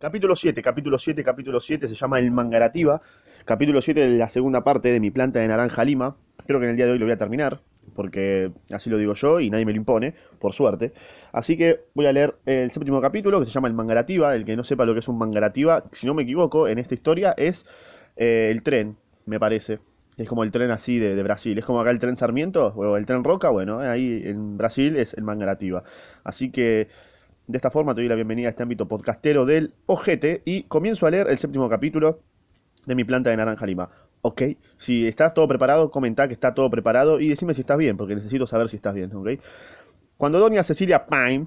Capítulo 7, capítulo 7, capítulo 7, se llama El Mangarativa. Capítulo 7 de la segunda parte de mi planta de naranja lima. Creo que en el día de hoy lo voy a terminar, porque así lo digo yo y nadie me lo impone, por suerte. Así que voy a leer el séptimo capítulo que se llama El Mangarativa. El que no sepa lo que es un Mangarativa, si no me equivoco, en esta historia es eh, el tren, me parece. Es como el tren así de, de, Brasil. Es como acá el tren Sarmiento o el tren Roca. Bueno, ahí en Brasil es el Mangarativa. Así que de esta forma te doy la bienvenida a este ámbito podcastero del Ojete y comienzo a leer el séptimo capítulo de mi planta de naranja lima. Ok, si estás todo preparado, comenta que está todo preparado y decime si estás bien, porque necesito saber si estás bien, ¿ok? Cuando doña Cecilia Pine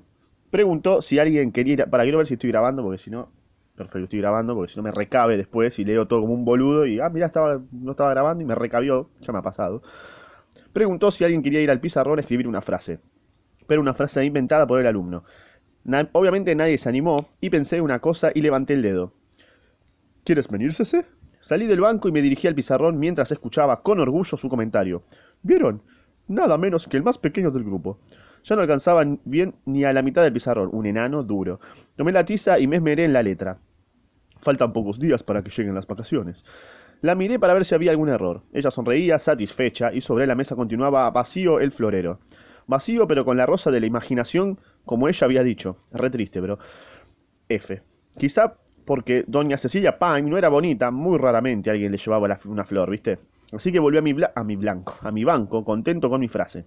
preguntó si alguien quería ir, para quiero ver si estoy grabando, porque si no, perfecto, estoy grabando, porque si no me recabe después y leo todo como un boludo y, ah, mira, estaba, no estaba grabando y me recabió, ya me ha pasado. Preguntó si alguien quería ir al pizarrón a escribir una frase, pero una frase inventada por el alumno. Obviamente nadie se animó y pensé una cosa y levanté el dedo. ¿Quieres venirse? Salí del banco y me dirigí al pizarrón mientras escuchaba con orgullo su comentario. ¿Vieron? Nada menos que el más pequeño del grupo. Ya no alcanzaba bien ni a la mitad del pizarrón, un enano duro. Tomé la tiza y me esmeré en la letra. Faltan pocos días para que lleguen las vacaciones. La miré para ver si había algún error. Ella sonreía, satisfecha, y sobre la mesa continuaba vacío el florero. Vacío, pero con la rosa de la imaginación como ella había dicho. Re triste, pero... F. Quizá porque doña Cecilia Pine no era bonita, muy raramente alguien le llevaba una flor, ¿viste? Así que volvió a mi, a mi blanco, a mi banco, contento con mi frase.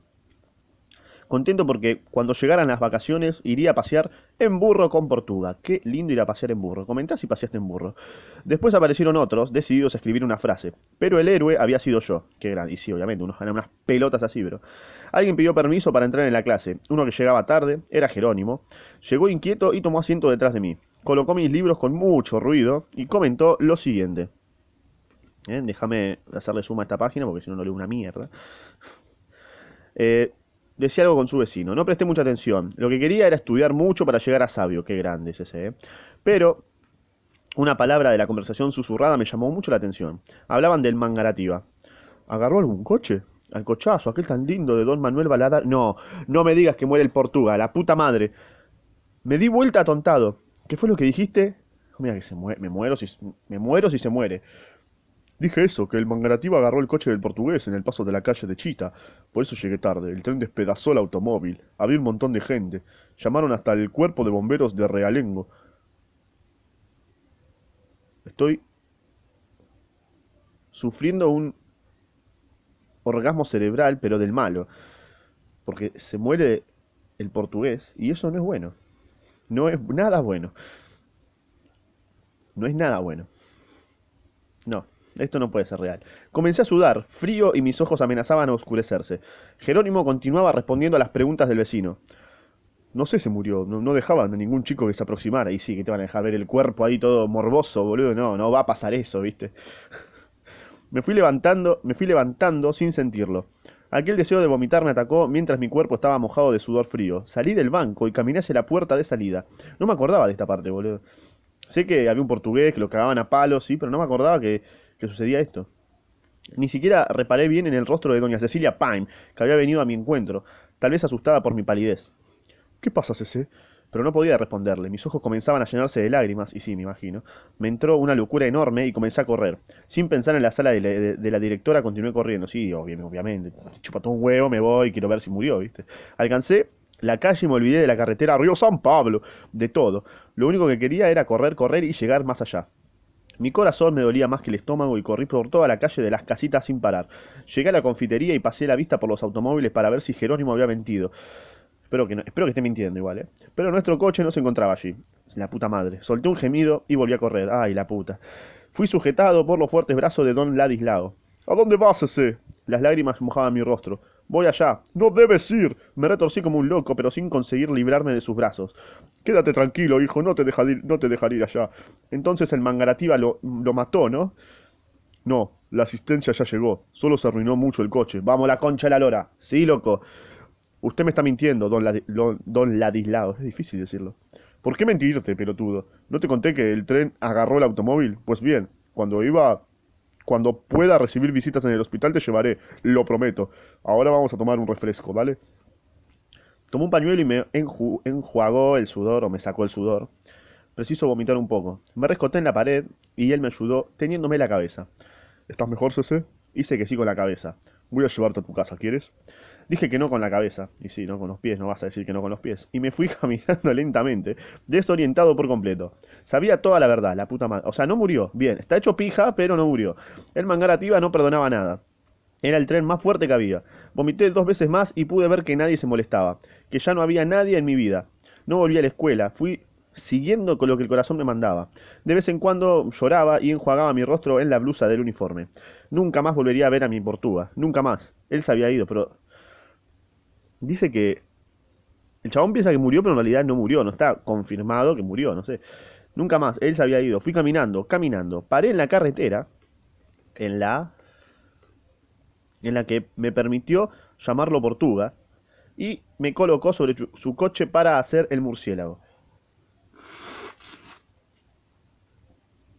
Contento porque cuando llegaran las vacaciones iría a pasear en burro con Portuga. Qué lindo ir a pasear en burro. Comentá si paseaste en burro. Después aparecieron otros, decididos a escribir una frase. Pero el héroe había sido yo. Qué grande. Y sí, obviamente, unos, unas pelotas así, pero... Alguien pidió permiso para entrar en la clase. Uno que llegaba tarde, era Jerónimo. Llegó inquieto y tomó asiento detrás de mí. Colocó mis libros con mucho ruido y comentó lo siguiente. Déjame hacerle suma a esta página porque si no no leo una mierda. Eh, decía algo con su vecino. No presté mucha atención. Lo que quería era estudiar mucho para llegar a sabio. Qué grande es ese, ¿eh? Pero una palabra de la conversación susurrada me llamó mucho la atención. Hablaban del mangarativa. ¿Agarró algún coche? Al cochazo, aquel tan lindo de Don Manuel Balada. No, no me digas que muere el Portuga, la puta madre. Me di vuelta atontado. ¿Qué fue lo que dijiste? Mira que se muere, me muero si me muero si se muere. Dije eso, que el Mangarativa agarró el coche del portugués en el paso de la calle de Chita. Por eso llegué tarde. El tren despedazó el automóvil. Había un montón de gente. Llamaron hasta el cuerpo de bomberos de Realengo. Estoy sufriendo un orgasmo cerebral, pero del malo. Porque se muere el portugués y eso no es bueno. No es nada bueno. No es nada bueno. No. Esto no puede ser real. Comencé a sudar, frío y mis ojos amenazaban a oscurecerse. Jerónimo continuaba respondiendo a las preguntas del vecino. No sé si murió, no, no, dejaban a ningún chico que se aproximara. Y sí, que te van a dejar ver el cuerpo ahí todo morboso, boludo. No, no va a pasar eso, ¿viste? me fui levantando, me fui levantando sin sentirlo. Aquel deseo de vomitar me atacó mientras mi cuerpo estaba mojado de sudor frío. Salí del banco y caminé hacia la puerta de salida. No me acordaba de esta parte, boludo. Sé que había un portugués que lo cagaban a palos, sí, pero no me acordaba que que sucedía esto. Ni siquiera reparé bien en el rostro de doña Cecilia Pine, que había venido a mi encuentro, tal vez asustada por mi palidez. ¿Qué pasa, Cece? Pero no podía responderle, mis ojos comenzaban a llenarse de lágrimas, y sí, me imagino. Me entró una locura enorme y comencé a correr. Sin pensar en la sala de la, directora, continué corriendo. Sí, obviamente, chupa todo un huevo, me voy, quiero ver si murió, ¿viste? Alcancé la calle y me olvidé de la carretera Río San Pablo, de todo. Lo único que quería era correr, correr y llegar más allá. Mi corazón me dolía más que el estómago y corrí por toda la calle de las casitas sin parar. Llegué a la confitería y pasé la vista por los automóviles para ver si Jerónimo había mentido. Espero que, no, espero que esté mintiendo igual, ¿eh? Pero nuestro coche no se encontraba allí. La puta madre. Solté un gemido y volví a correr. Ay, la puta. Fui sujetado por los fuertes brazos de don Ladislao. ¿A dónde vas ese? Las lágrimas mojaban mi rostro. Voy allá. No debes ir. Me retorcí como un loco, pero sin conseguir librarme de sus brazos. Quédate tranquilo, hijo, no te, dejaré, no te dejaré ir allá. Entonces el mangarativa lo, lo mató, ¿no? No, la asistencia ya llegó. Solo se arruinó mucho el coche. Vamos, la concha de la lora. Sí, loco. Usted me está mintiendo, don, Ladi, don Ladislao. Es difícil decirlo. ¿Por qué mentirte, pelotudo? ¿No te conté que el tren agarró el automóvil? Pues bien, cuando iba cuando pueda recibir visitas en el hospital te llevaré, lo prometo. Ahora vamos a tomar un refresco, ¿vale? Tomó un pañuelo y me enju enjuagó el sudor, o me sacó el sudor. Preciso vomitar un poco. Me rescoté en la pared y él me ayudó teniéndome la cabeza. ¿Estás mejor, Cece? Hice que sí con la cabeza. Voy a llevarte a tu casa, ¿quieres? Dije que no con la cabeza. Y sí, no con los pies, no vas a decir que no con los pies. Y me fui caminando lentamente, desorientado por completo. Sabía toda la verdad, la puta madre. O sea, no murió. Bien, está hecho pija, pero no murió. El mangarativa no perdonaba nada. Era el tren más fuerte que había. Vomité dos veces más y pude ver que nadie se molestaba. Que ya no había nadie en mi vida. No volví a la escuela. Fui siguiendo con lo que el corazón me mandaba. De vez en cuando lloraba y enjuagaba mi rostro en la blusa del uniforme. Nunca más volvería a ver a mi portuga. Nunca más. Él se había ido, pero dice que el chabón piensa que murió, pero en realidad no murió, no está confirmado que murió, no sé. Nunca más, él se había ido. Fui caminando, caminando. Paré en la carretera, en la en la que me permitió llamarlo Portuga y me colocó sobre su coche para hacer el murciélago.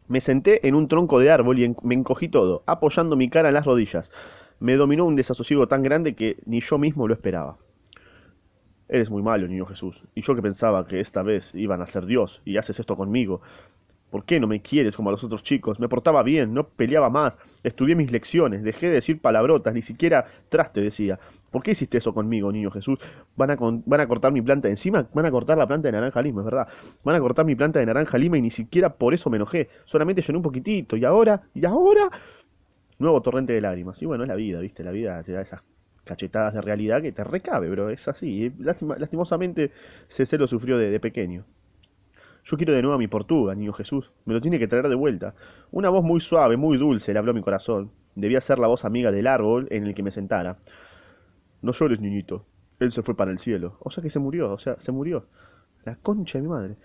Me senté en un tronco de árbol y me encogí todo, apoyando mi cara en las rodillas. Me dominó un desasosiego tan grande que ni yo mismo lo esperaba. Eres muy malo, niño Jesús. Y yo que pensaba que esta vez iban a ser Dios y haces esto conmigo. ¿Por qué no me quieres como a los otros chicos? Me portaba bien, no peleaba más, estudié mis lecciones, dejé de decir palabrotas, ni siquiera traste decía. ¿Por qué hiciste eso conmigo, niño Jesús? Van a, van a cortar mi planta encima, van a cortar la planta de naranja lima, es verdad. Van a cortar mi planta de naranja lima y ni siquiera por eso me enojé. Solamente lloré un poquitito. Y ahora, y ahora, nuevo torrente de lágrimas. Y bueno, es la vida, ¿viste? La vida te da esas cachetadas de realidad que te recabe, bro. Es así. lastimosamente, Cece lo sufrió de, pequeño. Yo quiero de nuevo a mi Portuga, niño Jesús. Me lo tiene que traer de vuelta. Una voz muy suave, muy dulce, le habló a mi corazón. Debía ser la voz amiga del árbol en el que me sentara. No llores, niñito. Él se fue para el cielo. O sea que se murió, o sea, se murió. La concha de mi madre.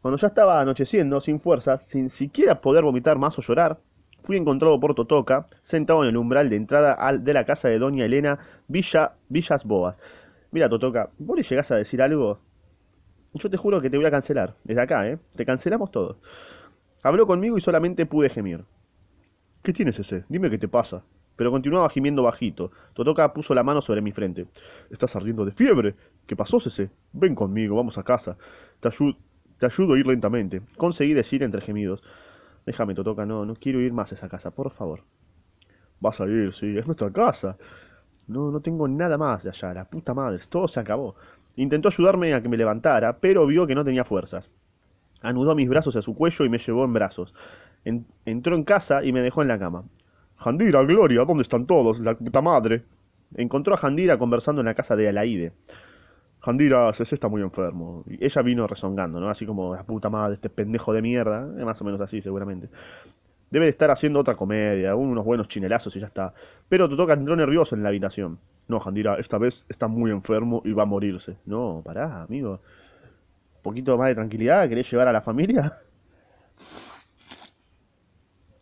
Cuando ya estaba anocheciendo, sin fuerzas, sin siquiera poder vomitar más o llorar, fui encontrado por Totoca, sentado en el umbral de entrada de la casa de doña Elena Villa, Villas Boas. Mira, Totoca, ¿vos le llegás a decir algo? Yo te juro que te voy a cancelar. Desde acá, ¿eh? Te cancelamos todos. Habló conmigo y solamente pude gemir. ¿Qué tienes ese? Dime qué te pasa. Pero continuaba gimiendo bajito. Totoca puso la mano sobre mi frente. Estás ardiendo de fiebre. ¿Qué pasó, ese? Ven conmigo, vamos a casa. Te, te ayudo a ir lentamente. Conseguí decir entre gemidos. Déjame, Totoca, no, no quiero ir más a esa casa, por favor. Vas a ir, sí, es nuestra casa. No, no tengo nada más de allá, la puta madre, todo se acabó. Intentó ayudarme a que me levantara, pero vio que no tenía fuerzas. Anudó mis brazos a su cuello y me llevó en brazos. entró en casa y me dejó en la cama. Jandira, Gloria, ¿dónde están todos? La puta madre. Encontró a Jandira conversando en la casa de Alaide. Jandira, César está muy enfermo. Y ella vino rezongando, ¿no? Así como, la puta madre, este pendejo de mierda. Es más o menos así, seguramente. Debe de estar haciendo otra comedia, unos buenos chinelazos y ya está. Pero toca entró nervioso en la habitación. No, Jandira, esta vez está muy enfermo y va a morirse. No, pará, amigo. Un poquito más de tranquilidad, ¿querés llevar a la familia?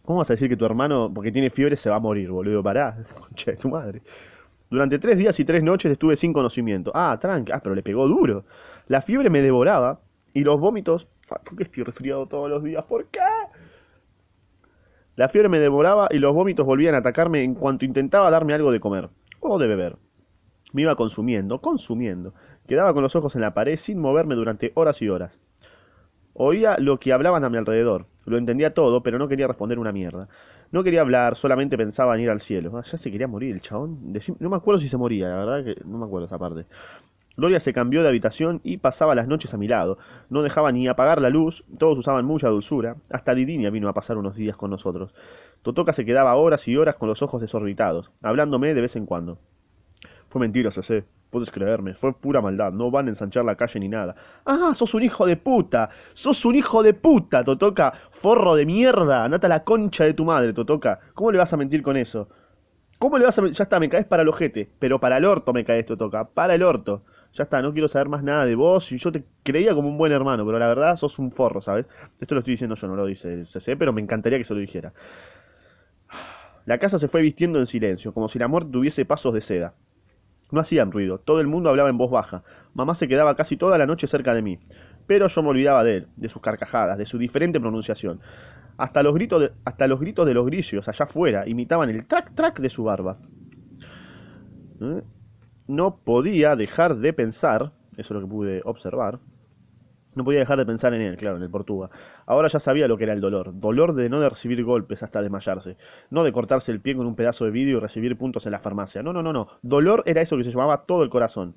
¿Cómo vas a decir que tu hermano, porque tiene fiebre, se va a morir, boludo? Pará, concha de tu madre. Durante tres días y tres noches estuve sin conocimiento. Ah, tranca, ah, pero le pegó duro. La fiebre me devoraba y los vómitos... ¿Por qué estoy resfriado todos los días? ¿Por qué? La fiebre me devoraba y los vómitos volvían a atacarme en cuanto intentaba darme algo de comer o de beber. Me iba consumiendo, consumiendo. Quedaba con los ojos en la pared sin moverme durante horas y horas. Oía lo que hablaban a mi alrededor. Lo entendía todo, pero no quería responder una mierda. No quería hablar, solamente pensaba en ir al cielo. Ah, ya se quería morir el chabón. No me acuerdo si se moría, la verdad que no me acuerdo esa parte. Gloria se cambió de habitación y pasaba las noches a mi lado. No dejaba ni apagar la luz, todos usaban mucha dulzura. Hasta Didinia vino a pasar unos días con nosotros. Totoca se quedaba horas y horas con los ojos desorbitados, hablándome de vez en cuando. Fue mentira, sé. Puedes creerme, fue pura maldad, no van a ensanchar la calle ni nada. ¡Ah, sos un hijo de puta! ¡Sos un hijo de puta, Totoca! ¡Forro de mierda! ¡Nata la concha de tu madre, Totoca! ¿Cómo le vas a mentir con eso? ¿Cómo le vas a? Ya está, me caes para el ojete. Pero para el orto me caes, Totoca. Para el orto. Ya está, no quiero saber más nada de vos. Y yo te creía como un buen hermano, pero la verdad sos un forro, ¿sabes? Esto lo estoy diciendo yo, no lo dice CC, pero me encantaría que se lo dijera. La casa se fue vistiendo en silencio, como si la muerte tuviese pasos de seda. No hacían ruido, todo el mundo hablaba en voz baja. Mamá se quedaba casi toda la noche cerca de mí. Pero yo me olvidaba de él, de sus carcajadas, de su diferente pronunciación. Hasta los gritos de, hasta los, gritos de los grillos allá afuera imitaban el track-track de su barba. ¿Eh? No podía dejar de pensar, eso es lo que pude observar, No podía dejar de pensar en él, claro, en el Portuga. Ahora ya sabía lo que era el dolor. Dolor de no de recibir golpes hasta desmayarse. No de cortarse el pie con un pedazo de vidrio y recibir puntos en la farmacia. No, no, no, no. Dolor era eso que se llamaba todo el corazón.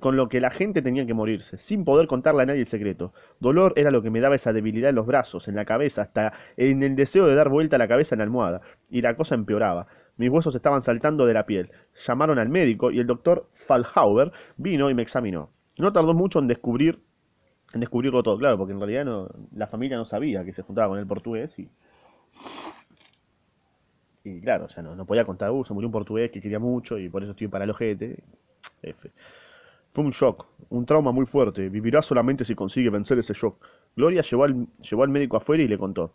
Con lo que la gente tenía que morirse, sin poder contarle a nadie el secreto. Dolor era lo que me daba esa debilidad en los brazos, en la cabeza, hasta en el deseo de dar vuelta la cabeza en la almohada. Y la cosa empeoraba. Mis huesos estaban saltando de la piel. Llamaron al médico y el doctor Fallhauer vino y me examinó. No tardó mucho en descubrir en descubrirlo todo, claro, porque en realidad no, la familia no sabía que se juntaba con el portugués y, y claro, o sea, no, podía contar, uh, se murió un portugués que quería mucho y por eso estoy para el ojete. Fue un shock, un trauma muy fuerte. Vivirá solamente si consigue vencer ese shock. Gloria llevó al, llevó al médico afuera y le contó.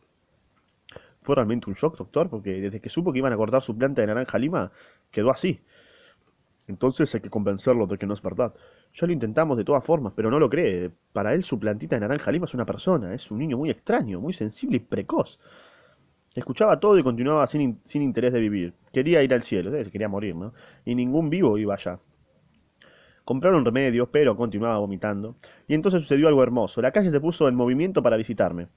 Fue realmente un shock, doctor, porque desde que supo que iban a cortar su planta de naranja lima, quedó así. Entonces hay que convencerlo de que no es verdad. Ya lo intentamos de todas formas, pero no lo cree. Para él su plantita de naranja es una persona, es un niño muy extraño, muy sensible y precoz. Escuchaba todo y continuaba sin, in- sin interés de vivir. Quería ir al cielo, se quería morir, ¿no? Y ningún vivo iba allá. Compraron remedios, pero continuaba vomitando. Y entonces sucedió algo hermoso. La calle se puso en movimiento para visitarme.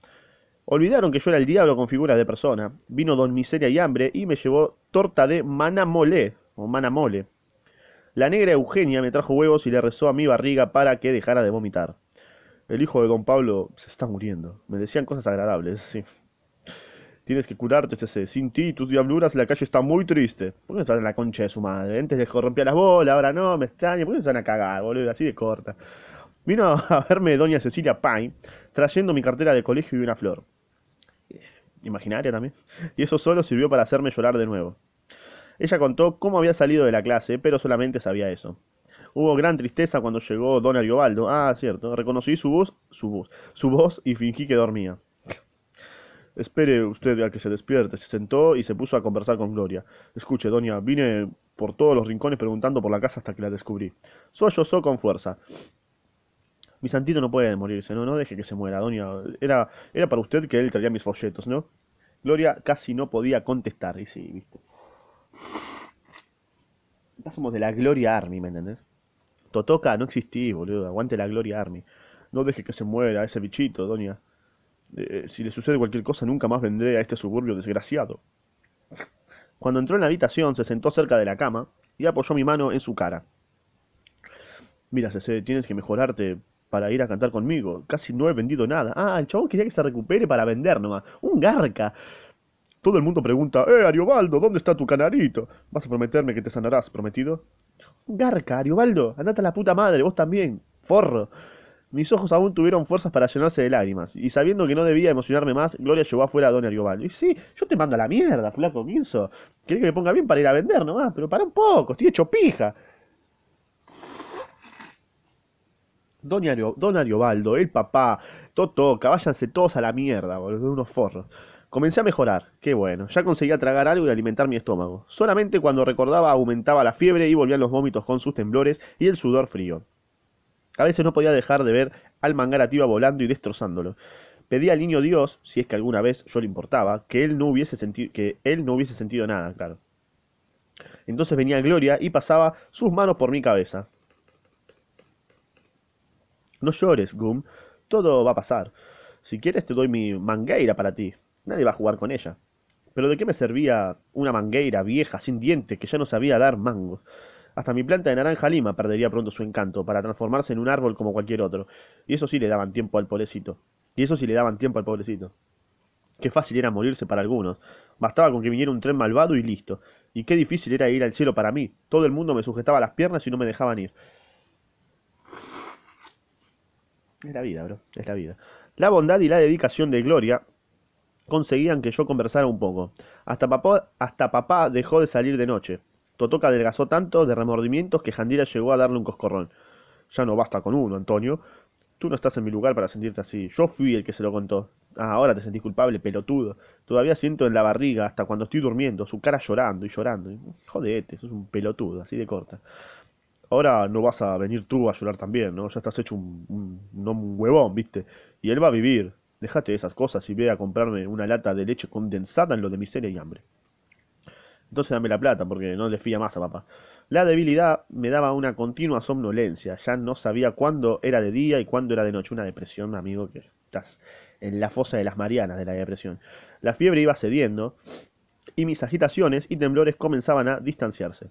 Olvidaron que yo era el diablo con figuras de persona. Vino Don Miseria y Hambre y me llevó torta de manamole, o manamole. La negra Eugenia me trajo huevos y le rezó a mi barriga para que dejara de vomitar. El hijo de don Pablo se está muriendo. Me decían cosas agradables, sí. Tienes que curarte, CC. Sin ti, tus diabluras, la calle está muy triste. ¿Por qué no estás en la concha de su madre? Antes les corrompía las bolas, ahora no, me extraña. ¿Por qué no van a cagar, boludo? Así de corta. Vino a verme doña Cecilia Pine, trayendo mi cartera de colegio y una flor. Imaginaria también. Y eso solo sirvió para hacerme llorar de nuevo. Ella contó cómo había salido de la clase, pero solamente sabía eso. Hubo gran tristeza cuando llegó don Ariobaldo. Ah, cierto. Reconocí su voz, su voz, su voz y fingí que dormía. Espere usted a que se despierte. Se sentó y se puso a conversar con Gloria. Escuche, doña, vine por todos los rincones preguntando por la casa hasta que la descubrí. Sollozó con fuerza. Mi santito no puede morirse, ¿no? No deje que se muera, doña. Era, era para usted que él traía mis folletos, ¿no? Gloria casi no podía contestar. Y sí, viste. Acá somos de la Gloria Army, ¿me entendés? Totoca no existí, boludo. Aguante la Gloria Army. No deje que se muera ese bichito, doña. Eh, si le sucede cualquier cosa, nunca más vendré a este suburbio desgraciado. Cuando entró en la habitación, se sentó cerca de la cama y apoyó mi mano en su cara. Mira, Cece, tienes que mejorarte para ir a cantar conmigo. Casi no he vendido nada. Ah, el chabón quería que se recupere para vender nomás. Un garca. Todo el mundo pregunta, eh, Ariobaldo, ¿dónde está tu canarito? ¿Vas a prometerme que te sanarás, prometido? Garca, Ariobaldo, andate a la puta madre, vos también, forro. Mis ojos aún tuvieron fuerzas para llenarse de lágrimas, y sabiendo que no debía emocionarme más, Gloria llevó afuera a Don Ariobaldo. Y sí, yo te mando a la mierda, flaco Quinzo. Querés que me ponga bien para ir a vender nomás, pero para un poco, estoy hecho pija. Don, Don Ariobaldo, el papá, Totoca, váyanse todos a la mierda, boludo, unos forros. Comencé a mejorar, qué bueno, ya conseguía tragar algo y alimentar mi estómago. Solamente cuando recordaba aumentaba la fiebre y volvían los vómitos con sus temblores y el sudor frío. A veces no podía dejar de ver al mangarativa volando y destrozándolo. Pedí al niño Dios, si es que alguna vez yo le importaba, que él no hubiese sentido, que él no hubiese sentido nada, claro. Entonces venía Gloria y pasaba sus manos por mi cabeza. No llores, Gum. Todo va a pasar. Si quieres te doy mi mangueira para ti. Nadie va a jugar con ella. Pero ¿de qué me servía una mangueira vieja, sin diente, que ya no sabía dar mangos? Hasta mi planta de naranja lima perdería pronto su encanto para transformarse en un árbol como cualquier otro. Y eso sí le daban tiempo al pobrecito. Y eso sí le daban tiempo al pobrecito. Qué fácil era morirse para algunos. Bastaba con que viniera un tren malvado y listo. Y qué difícil era ir al cielo para mí. Todo el mundo me sujetaba las piernas y no me dejaban ir. Es la vida, bro. Es la vida. La bondad y la dedicación de Gloria conseguían que yo conversara un poco. Hasta papá, hasta papá dejó de salir de noche. Totoca adelgazó tanto de remordimientos que Jandira llegó a darle un coscorrón. Ya no basta con uno, Antonio. Tú no estás en mi lugar para sentirte así. Yo fui el que se lo contó. Ah, ahora te sentís culpable, pelotudo. Todavía siento en la barriga, hasta cuando estoy durmiendo, su cara llorando y llorando. Jodete, sos un pelotudo, así de corta. Ahora no vas a venir tú a llorar también, ¿no? Ya estás hecho un, un, un- huevón, ¿viste? Y él va a vivir. Déjate de esas cosas y ve a comprarme una lata de leche condensada en lo de miseria y hambre. Entonces dame la plata, porque no le fía más a papá. La debilidad me daba una continua somnolencia. Ya no sabía cuándo era de día y cuándo era de noche. Una depresión, amigo, que estás en la fosa de las Marianas de la depresión. La fiebre iba cediendo y mis agitaciones y temblores comenzaban a distanciarse.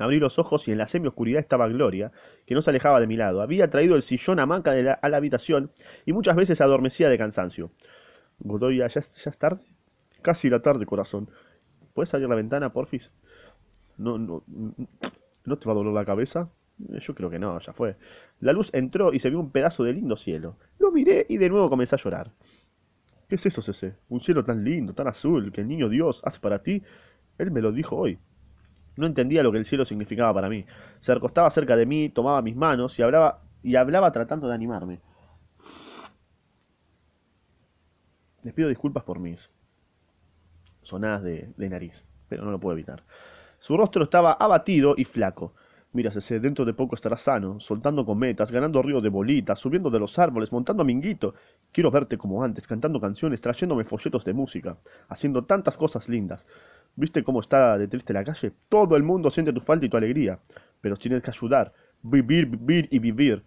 Abrí los ojos y en la semioscuridad estaba Gloria, que no se alejaba de mi lado. Había traído el sillón hamaca de la- a la habitación y muchas veces adormecía de cansancio. Godoy, ¿ya, es- ya es tarde? Casi la tarde, corazón. ¿Puedes abrir la ventana, porfis? No, no, ¿no te va a doler la cabeza? Eh, Yo creo que no, ya fue. La luz entró y se vio un pedazo de lindo cielo. Lo miré y de nuevo comencé a llorar. ¿Qué es eso, Cece? Un cielo tan lindo, tan azul, que el niño Dios hace para ti. Él me lo dijo hoy. No entendía lo que el cielo significaba para mí. Se recostaba cerca de mí, tomaba mis manos y hablaba, y hablaba tratando de animarme. Les pido disculpas por mis sonadas de, nariz, pero no lo puedo evitar. Su rostro estaba abatido y flaco. Mira, Cece, dentro de poco estarás sano, soltando cometas, ganando ríos de bolitas, subiendo de los árboles, montando a Minguito. Quiero verte como antes, cantando canciones, trayéndome folletos de música, haciendo tantas cosas lindas. ¿Viste cómo está de triste la calle? Todo el mundo siente tu falta y tu alegría. Pero tienes que ayudar. Vivir, vivir y vivir.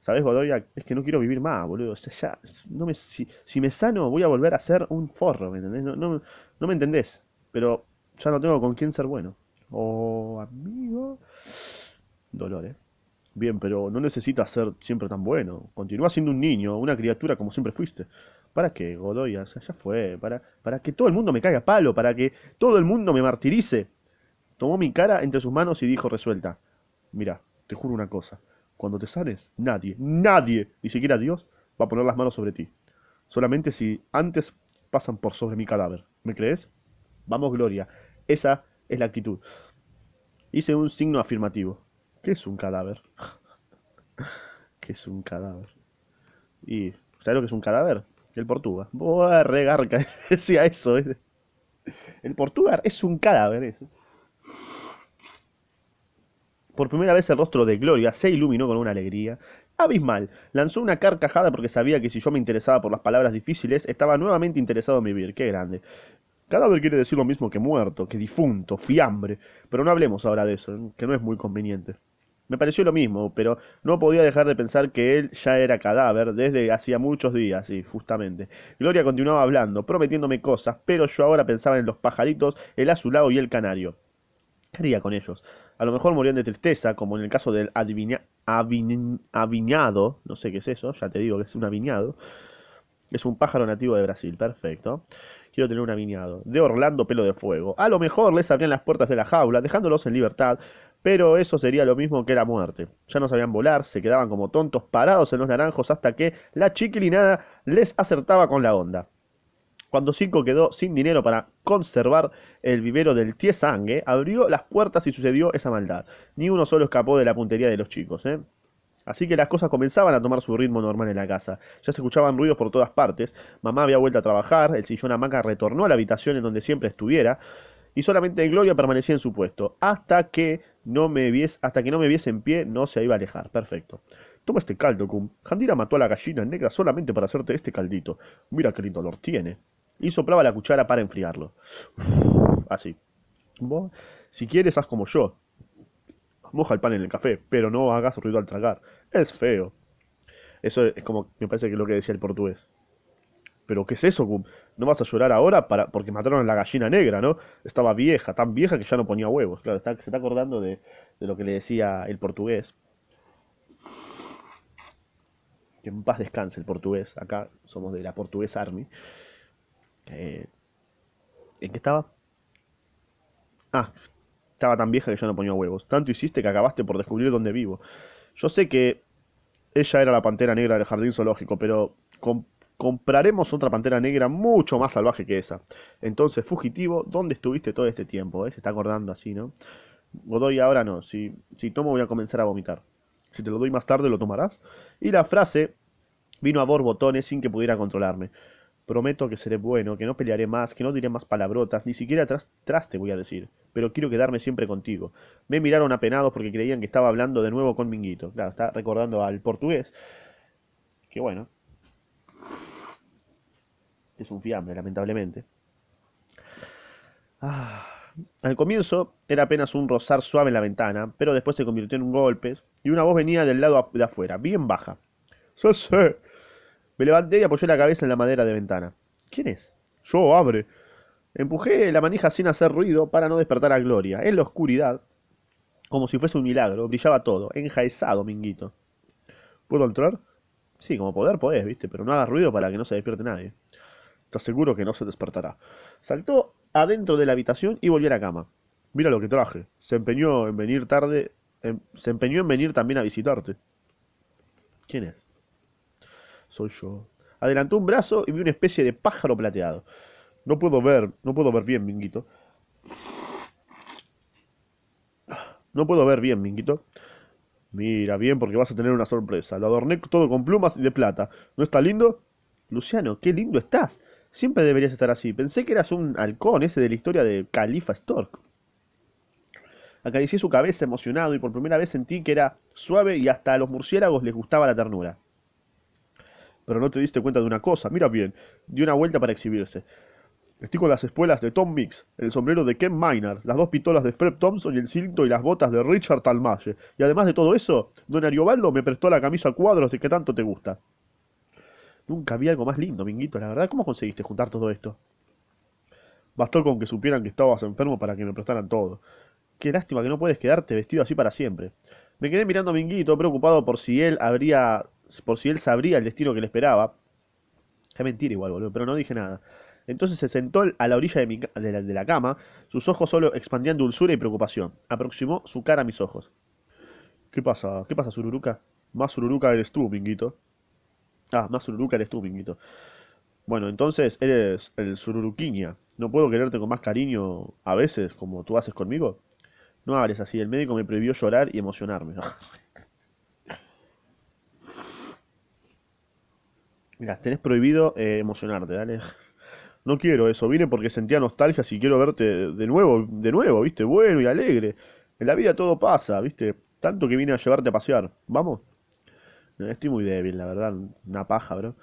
¿Sabes, Godoya? Es que no quiero vivir más, boludo. O sea, ya, no me, si, si me sano, voy a volver a ser un forro, ¿me entendés? No, no, no me entendés. Pero ya no tengo con quién ser bueno. Oh, amigo. Dolor, ¿eh? Bien, pero no necesitas ser siempre tan bueno. Continúa siendo un niño, una criatura como siempre fuiste. ¿Para qué, Godoy? Ya fue. Para, para que todo el mundo me caiga palo, para que todo el mundo me martirice. Tomó mi cara entre sus manos y dijo resuelta. Mira, te juro una cosa. Cuando te sanes, nadie, nadie, ni siquiera Dios, va a poner las manos sobre ti. Solamente si antes pasan por sobre mi cadáver. ¿Me crees? Vamos, Gloria. Esa es la actitud. Hice un signo afirmativo. ¿Qué es un cadáver? ¿Qué es un cadáver? Y, ¿sabes lo que es un cadáver? El Portuga. Buah, regarca, decía eso. El Portuga es un cadáver. Por primera vez el rostro de Gloria se iluminó con una alegría abismal. Lanzó una carcajada porque sabía que si yo me interesaba por las palabras difíciles, estaba nuevamente interesado en vivir. Qué grande. Cadáver quiere decir lo mismo que muerto, que difunto, fiambre. Pero no hablemos ahora de eso, que no es muy conveniente. Me pareció lo mismo, pero no podía dejar de pensar que él ya era cadáver desde hacía muchos días, y justamente. Gloria continuaba hablando, prometiéndome cosas, pero yo ahora pensaba en los pajaritos, el azulado y el canario. ¿Qué haría con ellos? A lo mejor morían de tristeza, como en el caso del adivina, aviñado, no sé qué es eso, ya te digo que es un aviñado. Es un pájaro nativo de Brasil, perfecto. Quiero tener un aviñado. De Orlando Pelo de Fuego. A lo mejor les abrían las puertas de la jaula, dejándolos en libertad, pero eso sería lo mismo que la muerte. Ya no sabían volar, se quedaban como tontos parados en los naranjos hasta que la chiquilinada les acertaba con la onda. Cuando Cinco quedó sin dinero para conservar el vivero del Tiesangue, abrió las puertas y sucedió esa maldad. Ni uno solo escapó de la puntería de los chicos, ¿eh? Así que las cosas comenzaban a tomar su ritmo normal en la casa. Ya se escuchaban ruidos por todas partes. Mamá había vuelto a trabajar, el sillón hamaca retornó a la habitación en donde siempre estuviera, y solamente Gloria permanecía en su puesto, hasta que no me viese, hasta que no me viese en pie, no se iba a alejar. Perfecto. Toma este caldo, Cum. Jandira mató a la gallina negra solamente para hacerte este caldito. Mira qué lindo olor tiene. Y soplaba la cuchara para enfriarlo. Así. Si quieres, haz como yo. Moja el pan en el café, pero no hagas ruido al tragar. Es feo. Eso es como, me parece que es lo que decía el portugués. Pero ¿qué es eso, Cum? ¿No vas a llorar ahora para, porque mataron a la gallina negra, ¿no? Estaba vieja, tan vieja que ya no ponía huevos. Claro, se está acordando de, de lo que le decía el portugués. Que en paz descanse el portugués. Acá somos de la Portugués Army. Eh, ¿en qué estaba? Ah, estaba tan vieja que ya no ponía huevos. Tanto hiciste que acabaste por descubrir dónde vivo. Yo sé que ella era la pantera negra del jardín zoológico, pero com- compraremos otra pantera negra mucho más salvaje que esa. Entonces, fugitivo, ¿dónde estuviste todo este tiempo? eh? Se está acordando así, ¿no? Godoy, ahora no. Si, si tomo, voy a comenzar a vomitar. Si te lo doy más tarde, ¿lo tomarás? Y la frase vino a borbotones sin que pudiera controlarme. Prometo que seré bueno, que no pelearé más, que no diré más palabrotas, ni siquiera tras, tras te voy a decir. Pero quiero quedarme siempre contigo. Me miraron apenados porque creían que estaba hablando de nuevo con Minguito. Claro, está recordando al portugués. Que bueno, es un fiambre, lamentablemente. Ah, Al comienzo era apenas un rozar suave en la ventana, pero después se convirtió en un golpe y una voz venía del lado de afuera, bien baja. ¡Sí, sí! Me levanté y apoyé la cabeza en la madera de ventana. ¿Quién es? Yo, abre. Empujé la manija sin hacer ruido para no despertar a Gloria. En la oscuridad, como si fuese un milagro, brillaba todo, enjaezado, minguito. ¿Puedo entrar? Sí, como poder podés, viste, pero no hagas ruido para que no se despierte nadie. Te aseguro que no se despertará. Saltó adentro de la habitación y volvió a la cama. Mira lo que traje. Se empeñó en venir tarde. se empeñó en venir también a visitarte. ¿Quién es? Soy yo. Adelantó un brazo y vi una especie de pájaro plateado. No puedo ver, no puedo ver bien, Minguito. No puedo ver bien, Minguito. Mira bien porque vas a tener una sorpresa. Lo adorné todo con plumas y de plata. ¿No está lindo? Luciano, qué lindo estás. Siempre deberías estar así. Pensé que eras un halcón ese de la historia de Califa Stork. Acaricié su cabeza emocionado y por primera vez sentí que era suave y hasta a los murciélagos les gustaba la ternura. Pero no te diste cuenta de una cosa. Mira bien. Dio una vuelta para exhibirse. Estoy con las espuelas de Tom Mix, el sombrero de Ken Miner, las dos pistolas de Fred Thompson y el cinto y las botas de Richard Talmalle. Y además de todo eso, don Ariobaldo me prestó la camisa cuadros de que tanto te gusta. Nunca vi algo más lindo, Minguito, la verdad. ¿Cómo conseguiste juntar todo esto? Bastó con que supieran que estabas enfermo para que me prestaran todo. Qué lástima que no puedes quedarte vestido así para siempre. Me quedé mirando a Minguito, preocupado por si él habría. por si él sabría el destino que le esperaba. Es mentira igual, boludo, pero no dije nada. Entonces se sentó a la orilla de, la, cama, sus ojos solo expandían dulzura y preocupación. Aproximó su cara a mis ojos. ¿Qué pasa? ¿Qué pasa, Sururuca? Más Sururuca eres tú, Minguito. Ah, más Sururuca eres tú, Minguito. Bueno, entonces eres el Sururuquiña. ¿No puedo quererte con más cariño a veces, como tú haces conmigo? No hables así, el médico me prohibió llorar y emocionarme. Mira, tenés prohibido eh, emocionarte, dale. No quiero eso, vine porque sentía nostalgia y quiero verte de nuevo, de nuevo, viste, bueno y alegre. En la vida todo pasa, viste, tanto que vine a llevarte a pasear. ¿Vamos? Estoy muy débil, la verdad, una paja, bro.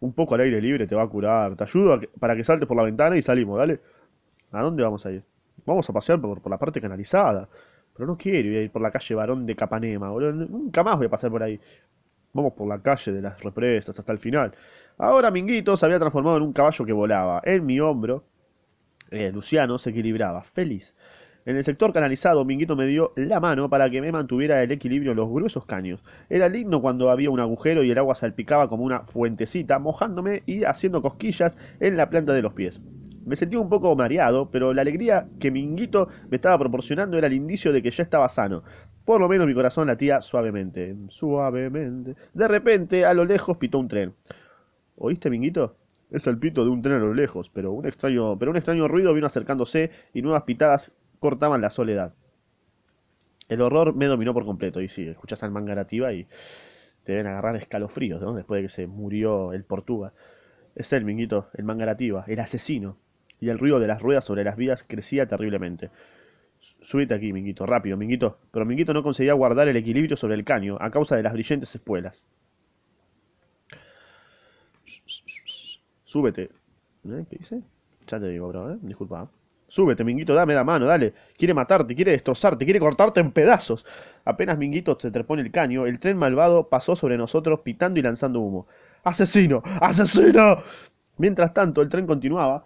Un poco al aire libre te va a curar. Te ayudo para que saltes por la ventana y salimos, dale. ¿A dónde vamos a ir? Vamos a pasear por, por la parte canalizada. Pero no quiero ir por la calle Barón de Capanema, boludo. Nunca más voy a pasar por ahí. Vamos por la calle de las represas hasta el final. Ahora Minguito se había transformado en un caballo que volaba. En mi hombro, eh, Luciano se equilibraba, feliz. En el sector canalizado, Minguito me dio la mano para que me mantuviera el equilibrio en los gruesos caños. Era lindo cuando había un agujero y el agua salpicaba como una fuentecita, mojándome y haciendo cosquillas en la planta de los pies. Me sentí un poco mareado, pero la alegría que Minguito me estaba proporcionando era el indicio de que ya estaba sano. Por lo menos mi corazón latía suavemente, suavemente. De repente, a lo lejos pitó un tren. ¿Oíste, Minguito? Es el pito de un tren a lo lejos, pero un extraño, pero un extraño ruido vino acercándose y nuevas pitadas cortaban la soledad. El horror me dominó por completo, y sí, escuchas al mangarativa y te deben agarrar escalofríos, ¿no? Después de que se murió el Portuga. Es él, Minguito, el mangarativa, el asesino. Y el ruido de las ruedas sobre las vías crecía terriblemente. Súbete aquí, Minguito, rápido, Minguito. Pero Minguito no conseguía guardar el equilibrio sobre el caño a causa de las brillantes espuelas. Súbete. ¿Eh? ¿Qué dice? Ya te digo, bro, ¿eh? Disculpa. Súbete, Minguito, dame la mano, dale. Quiere matarte, quiere destrozarte, quiere cortarte en pedazos. Apenas Minguito se trepó en el caño, el tren malvado pasó sobre nosotros pitando y lanzando humo. ¡Asesino! ¡Asesino! Mientras tanto, el tren continuaba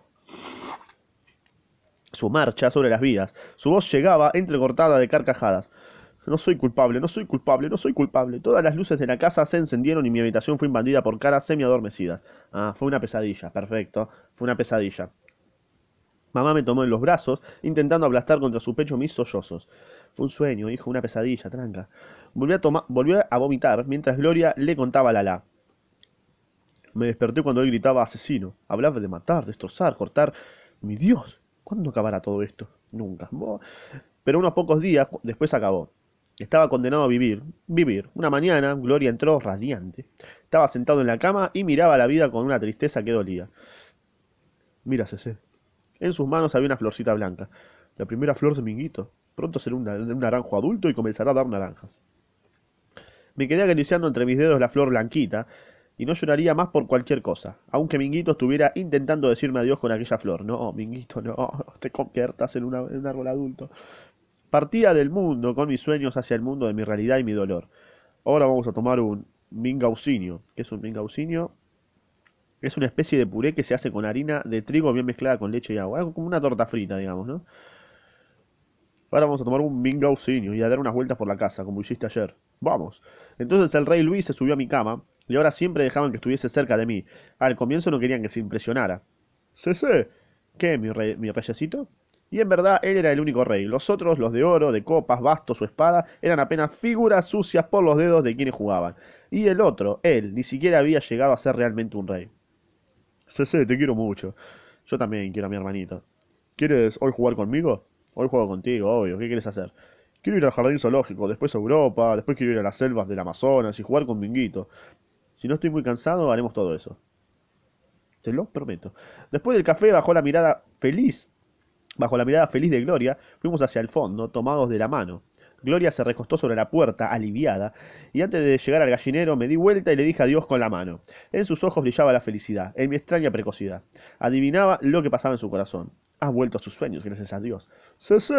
su marcha sobre las vías. Su voz llegaba entrecortada de carcajadas. No soy culpable, no soy culpable, no soy culpable. Todas las luces de la casa se encendieron y mi habitación fue invadida por caras semi-adormecidas. Ah, fue una pesadilla, perfecto. Fue una pesadilla. Mamá me tomó en los brazos, intentando aplastar contra su pecho mis sollozos. Un sueño, hijo, una pesadilla, tranca. Volvió a, a vomitar mientras Gloria le contaba la la. Me desperté cuando él gritaba asesino. Hablaba de matar, destrozar, cortar. Mi Dios, ¿cuándo acabará todo esto? Nunca. Pero unos pocos días después acabó. Estaba condenado a vivir. Vivir. Una mañana, Gloria entró radiante. Estaba sentado en la cama y miraba la vida con una tristeza que dolía. Mira, Cece. En sus manos había una florcita blanca. La primera flor de Minguito. Pronto será un, naranjo adulto y comenzará a dar naranjas. Me quedé acariciando entre mis dedos la flor blanquita. Y no lloraría más por cualquier cosa, aunque Minguito estuviera intentando decirme adiós con aquella flor. No, Minguito, no, te conviertas en, en un árbol adulto. Partía del mundo con mis sueños hacia el mundo de mi realidad y mi dolor. Ahora vamos a tomar un mingaucinio. ¿Qué es un mingaucinio? Es una especie de puré que se hace con harina de trigo bien mezclada con leche y agua. Algo como una torta frita, digamos, ¿no? Ahora vamos a tomar un mingaucinio y a dar unas vueltas por la casa, como hiciste ayer. Vamos. Entonces el rey Luis se subió a mi cama y ahora siempre dejaban que estuviese cerca de mí. Al comienzo no querían que se impresionara. Sí. ¿Qué, mi, rey, mi? Y en verdad él era el único rey. Los otros, los de oro, de copas, bastos o espada, eran apenas figuras sucias por los dedos de quienes jugaban. Y el otro, él, ni siquiera había llegado a ser realmente un rey. Sí, te quiero mucho. Yo también quiero a mi hermanito. ¿Quieres hoy jugar conmigo? Hoy juego contigo, obvio. ¿Qué quieres hacer? Quiero ir al jardín zoológico, después a Europa, después quiero ir a las selvas del Amazonas y jugar con Minguito. Si no estoy muy cansado, haremos todo eso. Te lo prometo. Después del café, bajó la mirada feliz, bajo la mirada feliz de Gloria, fuimos hacia el fondo, tomados de la mano. Gloria se recostó sobre la puerta, aliviada, y antes de llegar al gallinero me di vuelta y le dije adiós con la mano. En sus ojos brillaba la felicidad, en mi extraña precocidad. Adivinaba lo que pasaba en su corazón. Has vuelto a sus sueños, gracias a Dios. Sí, sí.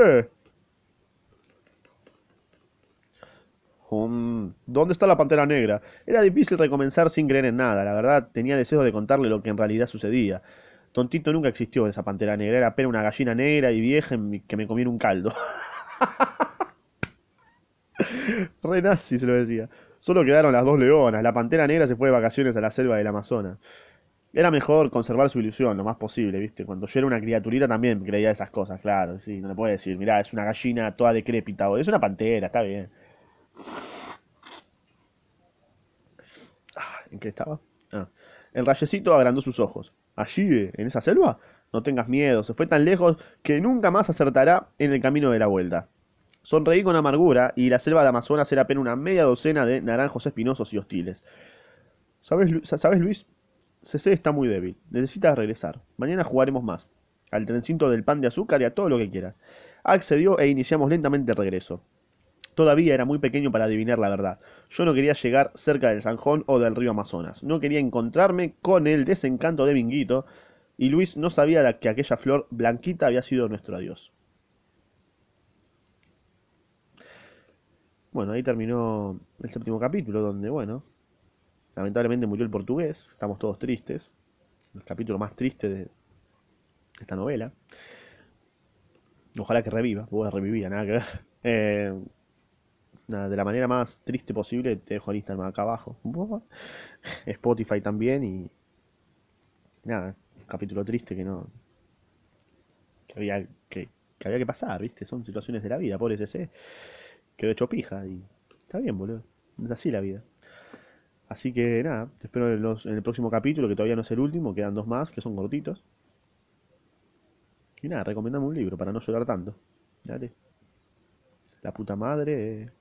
¿dónde está la pantera negra? Era difícil recomenzar sin creer en nada. La verdad, tenía deseos de contarle lo que en realidad sucedía. Tontito nunca existió esa pantera negra. Era apenas una gallina negra y vieja que me comía un caldo. Re nazi se lo decía. Solo quedaron las dos leonas. La pantera negra se fue de vacaciones a la selva del Amazonas. Era mejor conservar su ilusión lo más posible, ¿viste? Cuando yo era una criaturita también creía esas cosas, claro, sí. No le puedo decir, mirá, es una gallina toda decrépita o es una pantera, está bien. ¿En qué estaba? Ah. El rayecito agrandó sus ojos. ¿Allí, en esa selva? No tengas miedo, se fue tan lejos que nunca más acertará en el camino de la vuelta. Sonreí con amargura y la selva de Amazonas era apenas una media docena de naranjos espinosos y hostiles. ¿Sabes, ¿sabes Luis? CC está muy débil. Necesitas regresar. Mañana jugaremos más. Al trencito del pan de azúcar y a todo lo que quieras. Accedió e iniciamos lentamente el regreso. Todavía era muy pequeño para adivinar la verdad. Yo no quería llegar cerca del Zanjón o del río Amazonas. No quería encontrarme con el desencanto de Minguito. Y Luis no sabía que aquella flor blanquita había sido nuestro adiós. Bueno, ahí terminó el séptimo capítulo, donde, bueno, lamentablemente murió el portugués. Estamos todos tristes. El capítulo más triste de esta novela. Ojalá que reviva, porque revivía, nada que ver. Eh, nada, de la manera más triste posible, te dejo el Instagram acá abajo. Spotify también y nada, un capítulo triste que no que había que, que había que pasar, ¿viste? Son situaciones de la vida, pobre ese quedó hecho pija y está bien, boludo. Es así la vida. Así que nada, te espero en, el próximo capítulo, que todavía no es el último, quedan dos más, que son cortitos. Y nada, recomendame un libro para no llorar tanto. Dale. La puta madre.